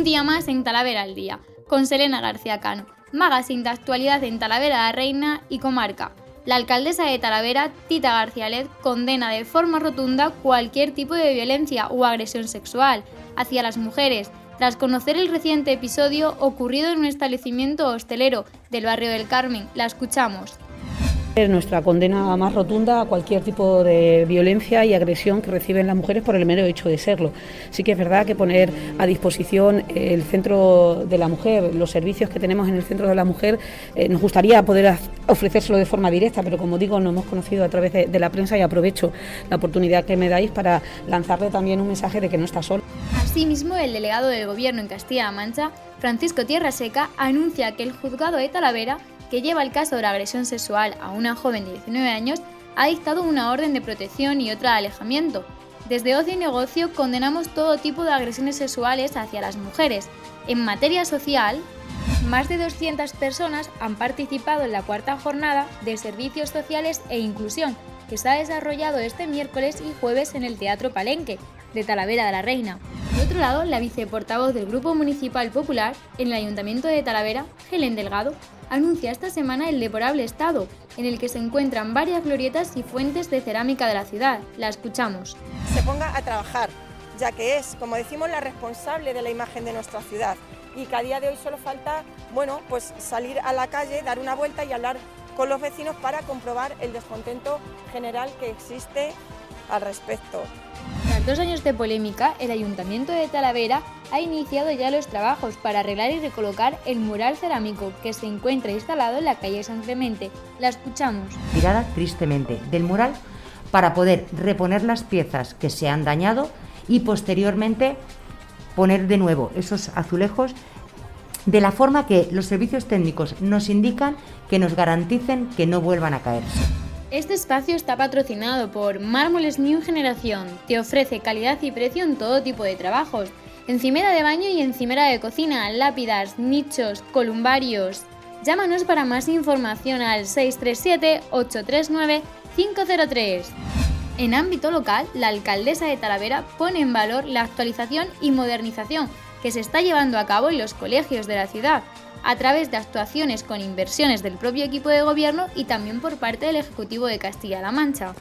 Un día más en Talavera al día, con Selena García Cano, magazine de actualidad en Talavera la Reina y comarca. La alcaldesa de Talavera, Tita García Led, condena de forma rotunda cualquier tipo de violencia o agresión sexual hacia las mujeres, tras conocer el reciente episodio ocurrido en un establecimiento hostelero del barrio del Carmen. La escuchamos. Nuestra condena más rotunda a cualquier tipo de violencia y agresión que reciben las mujeres por el mero hecho de serlo. Sí que es verdad que poner a disposición el centro de la mujer, los servicios que tenemos en el centro de la mujer, eh, nos gustaría poder ofrecérselo de forma directa, pero como digo, nos hemos conocido a través de, de la prensa y aprovecho la oportunidad que me dais para lanzarle también un mensaje de que no está solo. Asimismo, el delegado del Gobierno en Castilla-La Mancha, Francisco Tierra Seca, anuncia que el juzgado de Talavera que lleva el caso de la agresión sexual a una joven de 19 años, ha dictado una orden de protección y otra de alejamiento. Desde Ocio y Negocio condenamos todo tipo de agresiones sexuales hacia las mujeres. En materia social, más de 200 personas han participado en la cuarta jornada de Servicios Sociales e Inclusión, que se ha desarrollado este miércoles y jueves en el Teatro Palenque, de Talavera de la Reina. Por otro lado, la viceportavoz del Grupo Municipal Popular en el Ayuntamiento de Talavera, Helen Delgado, anuncia esta semana el deporable estado, en el que se encuentran varias glorietas y fuentes de cerámica de la ciudad. La escuchamos. Se ponga a trabajar, ya que es, como decimos, la responsable de la imagen de nuestra ciudad y que a día de hoy solo falta, bueno, pues salir a la calle, dar una vuelta y hablar con los vecinos para comprobar el descontento general que existe al respecto. Dos años de polémica, el Ayuntamiento de Talavera ha iniciado ya los trabajos para arreglar y recolocar el mural cerámico que se encuentra instalado en la calle San Clemente. La escuchamos. Tirada tristemente del mural para poder reponer las piezas que se han dañado y posteriormente poner de nuevo esos azulejos de la forma que los servicios técnicos nos indican que nos garanticen que no vuelvan a caerse. Este espacio está patrocinado por Mármoles New Generación. Te ofrece calidad y precio en todo tipo de trabajos. Encimera de baño y encimera de cocina, lápidas, nichos, columbarios. Llámanos para más información al 637-839-503. En ámbito local, la alcaldesa de Talavera pone en valor la actualización y modernización que se está llevando a cabo en los colegios de la ciudad, a través de actuaciones con inversiones del propio equipo de gobierno y también por parte del Ejecutivo de Castilla-La Mancha.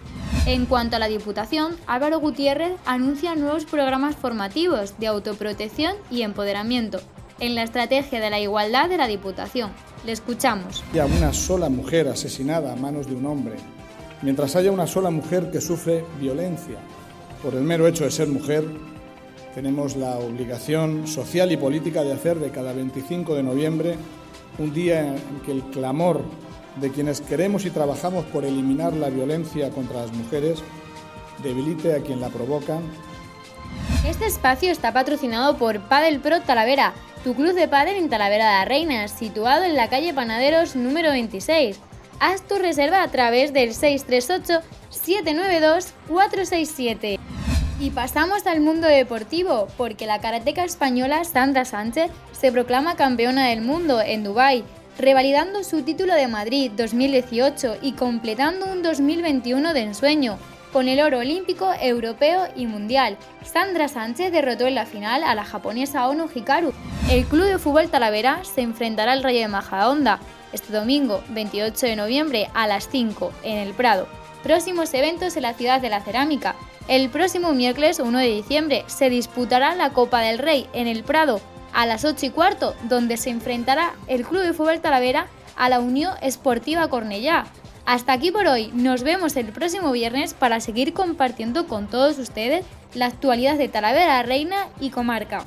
En cuanto a la Diputación, Álvaro Gutiérrez anuncia nuevos programas formativos de autoprotección y empoderamiento en la estrategia de la igualdad de la Diputación. Le escuchamos. Haya una sola mujer asesinada a manos de un hombre, mientras haya una sola mujer que sufre violencia por el mero hecho de ser mujer, tenemos la obligación social y política de hacer de cada 25 de noviembre un día en que el clamor de quienes queremos y trabajamos por eliminar la violencia contra las mujeres debilite a quien la provoca. Este espacio está patrocinado por Padel Pro Talavera, tu club de pádel en Talavera de la Reina, situado en la calle Panaderos número 26. Haz tu reserva a través del 638 792 467. Y pasamos al mundo deportivo, porque la karateca española Sandra Sánchez se proclama campeona del mundo en Dubái, revalidando su título de Madrid 2018 y completando un 2021 de ensueño, con el oro olímpico, europeo y mundial. Sandra Sánchez derrotó en la final a la japonesa Ono Hikaru. El club de fútbol Talavera se enfrentará al Rayo de Majadahonda este domingo 28 de noviembre a las 5 en el Prado. Próximos eventos en la ciudad de la cerámica. El próximo miércoles 1 de diciembre se disputará la Copa del Rey en el Prado a las 8 y cuarto, donde se enfrentará el Club de Fútbol Talavera a la Unión Esportiva Cornellá. Hasta aquí por hoy, nos vemos el próximo viernes para seguir compartiendo con todos ustedes la actualidad de Talavera Reina y Comarca.